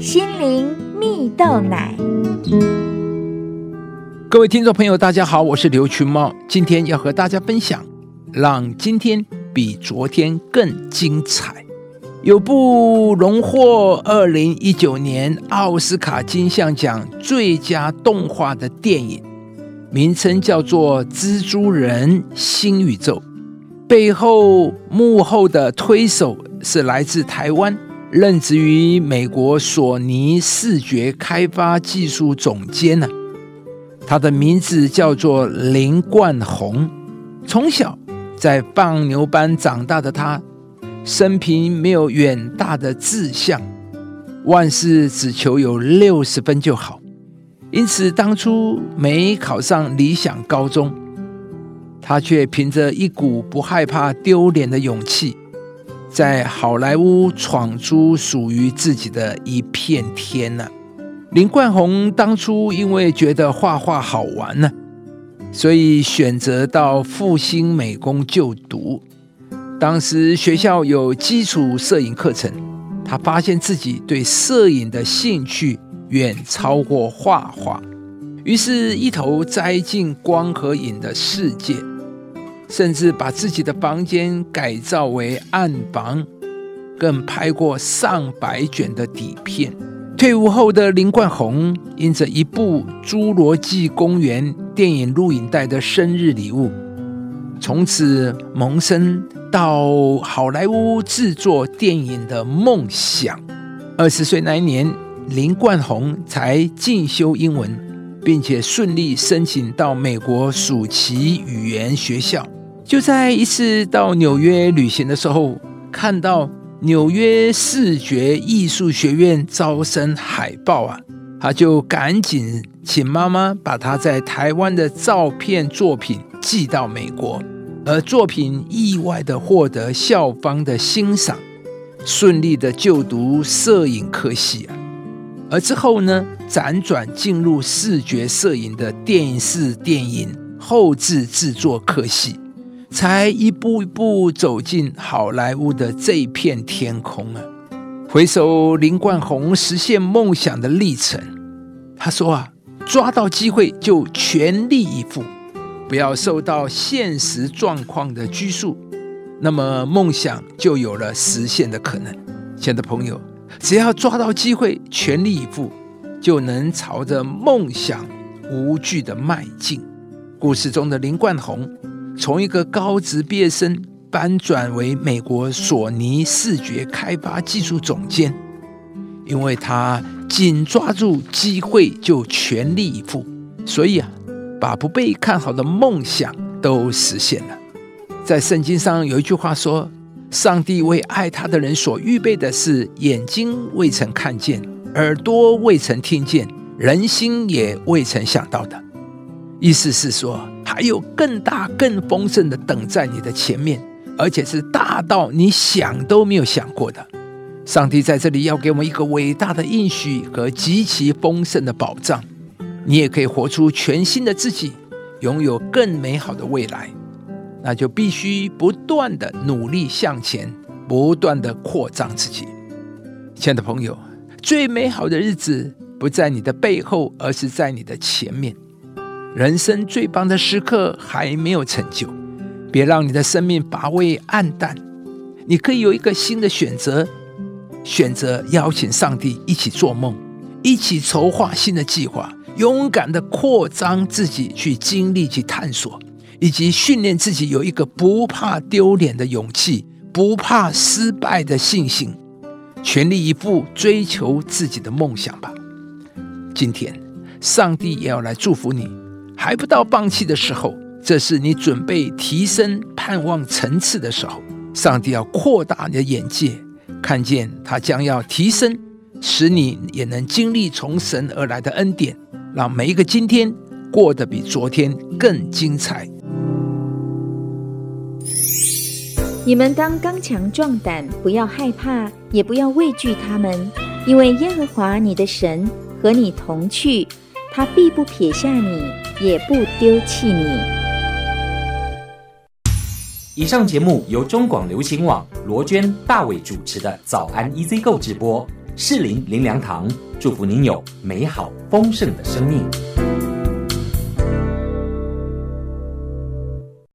心灵蜜豆奶。各位听众朋友，大家好，我是刘群茂，今天要和大家分享，让今天比昨天更精彩。有部荣获二零一九年奥斯卡金像奖最佳动画的电影，名称叫做《蜘蛛人：新宇宙》，背后幕后的推手是来自台湾，任职于美国索尼视觉开发技术总监呢。他的名字叫做林冠宏，从小在放牛班长大的他，生平没有远大的志向，万事只求有六十分就好，因此当初没考上理想高中，他却凭着一股不害怕丢脸的勇气，在好莱坞闯出属于自己的一片天呢。林冠宏当初因为觉得画画好玩呢，所以选择到复兴美工就读。当时学校有基础摄影课程，他发现自己对摄影的兴趣远超过画画，于是，一头栽进光和影的世界，甚至把自己的房间改造为暗房，更拍过上百卷的底片。退伍后的林冠宏，因着一部《侏罗纪公园》电影录影带的生日礼物，从此萌生到好莱坞制作电影的梦想。二十岁那一年，林冠宏才进修英文，并且顺利申请到美国暑期语言学校。就在一次到纽约旅行的时候，看到。纽约视觉艺术学院招生海报啊，他就赶紧请妈妈把他在台湾的照片作品寄到美国，而作品意外的获得校方的欣赏，顺利的就读摄影科系啊，而之后呢，辗转进入视觉摄影的电视电影后制制作科系。才一步一步走进好莱坞的这片天空啊！回首林冠宏实现梦想的历程，他说啊，抓到机会就全力以赴，不要受到现实状况的拘束，那么梦想就有了实现的可能。亲爱的朋友，只要抓到机会，全力以赴，就能朝着梦想无惧的迈进。故事中的林冠宏。从一个高职毕业生搬转为美国索尼视觉开发技术总监，因为他紧抓住机会就全力以赴，所以啊，把不被看好的梦想都实现了。在圣经上有一句话说：“上帝为爱他的人所预备的是眼睛未曾看见，耳朵未曾听见，人心也未曾想到的。”意思是说，还有更大、更丰盛的等在你的前面，而且是大到你想都没有想过的。上帝在这里要给我们一个伟大的应许和极其丰盛的保障。你也可以活出全新的自己，拥有更美好的未来。那就必须不断的努力向前，不断的扩张自己。亲爱的朋友，最美好的日子不在你的背后，而是在你的前面。人生最棒的时刻还没有成就，别让你的生命乏味暗淡。你可以有一个新的选择，选择邀请上帝一起做梦，一起筹划新的计划，勇敢的扩张自己，去经历、去探索，以及训练自己有一个不怕丢脸的勇气，不怕失败的信心，全力以赴追求自己的梦想吧。今天，上帝也要来祝福你。还不到放弃的时候，这是你准备提升盼望层次的时候。上帝要扩大你的眼界，看见他将要提升，使你也能经历从神而来的恩典，让每一个今天过得比昨天更精彩。你们当刚强壮胆，不要害怕，也不要畏惧他们，因为耶和华你的神和你同去。他必不撇下你，也不丢弃你。以上节目由中广流行网罗娟、大伟主持的《早安 EZ 购》直播。适林林良堂祝福您有美好丰盛的生命。